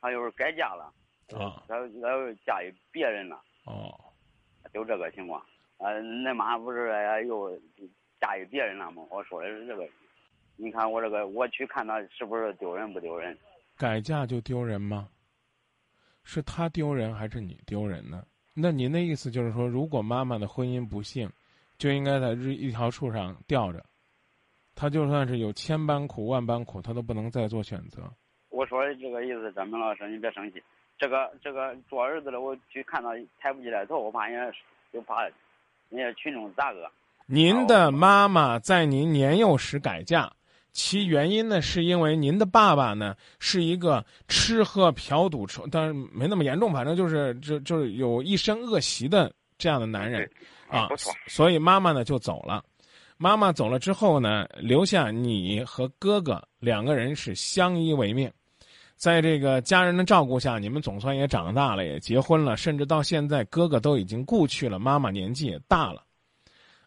他又是改嫁了，啊他他又嫁给别人了，哦，就这个情况。呃，恁妈不是哎又嫁给别人了吗？我说的是这个。你看我这个，我去看他是不是丢人不丢人？改嫁就丢人吗？是他丢人还是你丢人呢？那您的意思就是说，如果妈妈的婚姻不幸，就应该在日一条树上吊着，她就算是有千般苦万般苦，她都不能再做选择。我说的这个意思，张明老师，你别生气。这个这个做儿子的，我去看他抬不起来头，我怕人家就怕人家群众咋个。您的妈妈在您年幼时改嫁，其原因呢，是因为您的爸爸呢是一个吃喝嫖赌抽，但是没那么严重，反正就是就就是有一身恶习的这样的男人啊不错，所以妈妈呢就走了。妈妈走了之后呢，留下你和哥哥两个人是相依为命，在这个家人的照顾下，你们总算也长大了，也结婚了，甚至到现在哥哥都已经故去了，妈妈年纪也大了。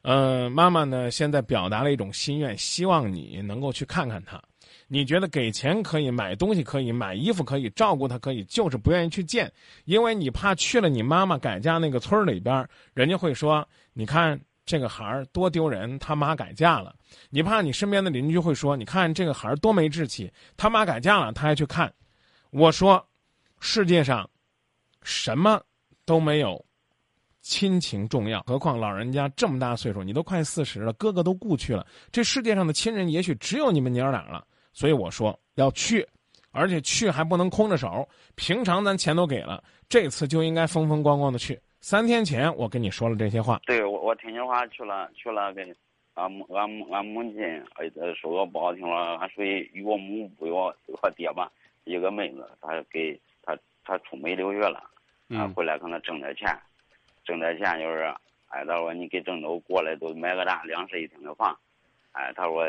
呃，妈妈呢现在表达了一种心愿，希望你能够去看看她。你觉得给钱可以，买东西可以，买衣服可以，照顾她可以，就是不愿意去见，因为你怕去了你妈妈改嫁那个村儿里边，人家会说，你看这个孩儿多丢人，他妈改嫁了。你怕你身边的邻居会说，你看这个孩儿多没志气，他妈改嫁了，他还去看。我说，世界上什么都没有亲情重要，何况老人家这么大岁数，你都快四十了，哥哥都故去了，这世界上的亲人也许只有你们娘俩了。所以我说要去，而且去还不能空着手。平常咱钱都给了，这次就应该风风光光的去。三天前我跟你说了这些话，对我我听你话去了去了给俺母俺母俺母亲呃说个不好听了，俺属于岳母不与我我爹吧，一个妹子，她给她她出美留学了，啊回来可能挣点钱，挣点钱就是，哎她说你给郑州过来都买个大两室一厅的房，哎她说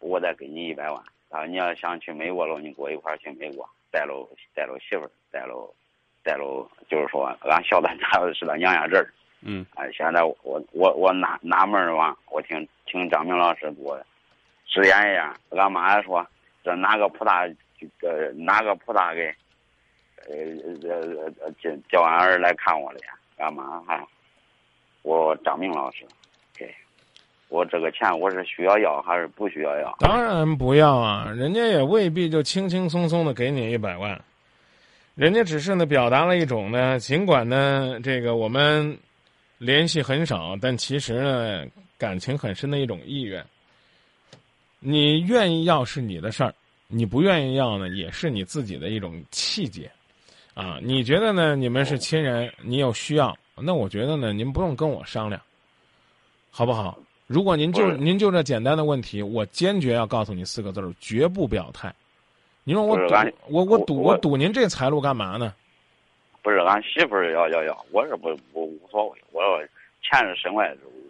我再给你一百万，她说你要想去美国了，你跟我一块儿去美国，带了带了媳妇儿，带了带了，就是说俺小的家是他娘家人儿。嗯，哎，现在我我我纳纳闷儿吧，我听听张明老师给我直言一下。俺妈说，这哪个菩萨，呃，哪个菩萨给，呃呃呃叫叫俺儿来看我的呀？俺妈还，我张明老师，给，我这个钱我是需要要还是不需要要？当然不要啊，人家也未必就轻轻松松的给你一百万，人家只是呢表达了一种呢，尽管呢这个我们联系很少，但其实呢感情很深的一种意愿。你愿意要是你的事儿，你不愿意要呢也是你自己的一种气节，啊，你觉得呢？你们是亲人，你有需要，那我觉得呢，您不用跟我商量，好不好？如果您就您就这简单的问题，我坚决要告诉你四个字儿：绝不表态。你说我赌我我赌我我赌您这财路干嘛呢？不是俺媳妇儿要要要，我是不我无所谓，我说钱是身外之物。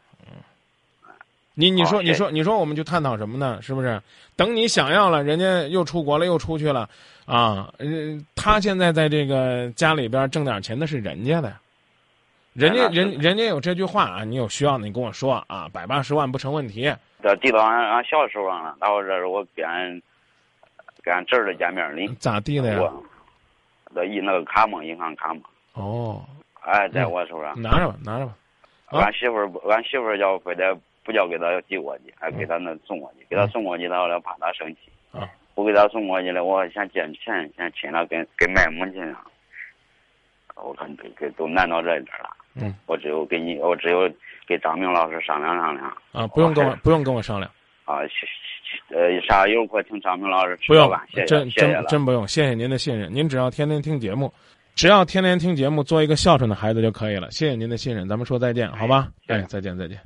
你你说你说你说我们就探讨什么呢？是不是？等你想要了，人家又出国了，又出去了，啊，呃，他现在在这个家里边挣点钱，那是人家的呀。人家人人家有这句话啊，你有需要你跟我说啊，百八十万不成问题。这递到俺俺小时候啊，然后这是我跟俺跟俺侄儿的见面礼，咋地的呀？我这一那个卡嘛，银行卡嘛，哦，哎，在我手上。拿着吧，拿着吧。啊俺媳妇儿不，俺媳妇儿要非得不叫给他寄过去，还给他那送过去，给他送过去，他后来怕他生气。啊，不给他送过去了，我想借钱，想亲他跟跟卖母亲啊，我看这这都难到这一点了。嗯，我只有给你，我只有给张明老师商量商量啊，不用跟我哦不用跟我商量，啊，呃，啥一会儿请张明老师吃不用真真。真不用，谢谢您的信任。您只要天天听节目，只要天天听节目，做一个孝顺的孩子就可以了。谢谢您的信任，咱们说再见，好吧？哎，再见再见。